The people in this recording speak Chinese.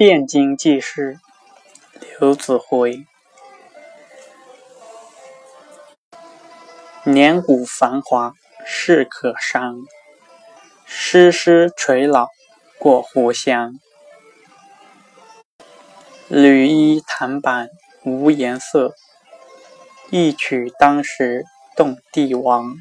汴京记事，刘子辉。年古繁华事可伤，诗诗垂老过湖乡。缕衣檀板无颜色，一曲当时动帝王。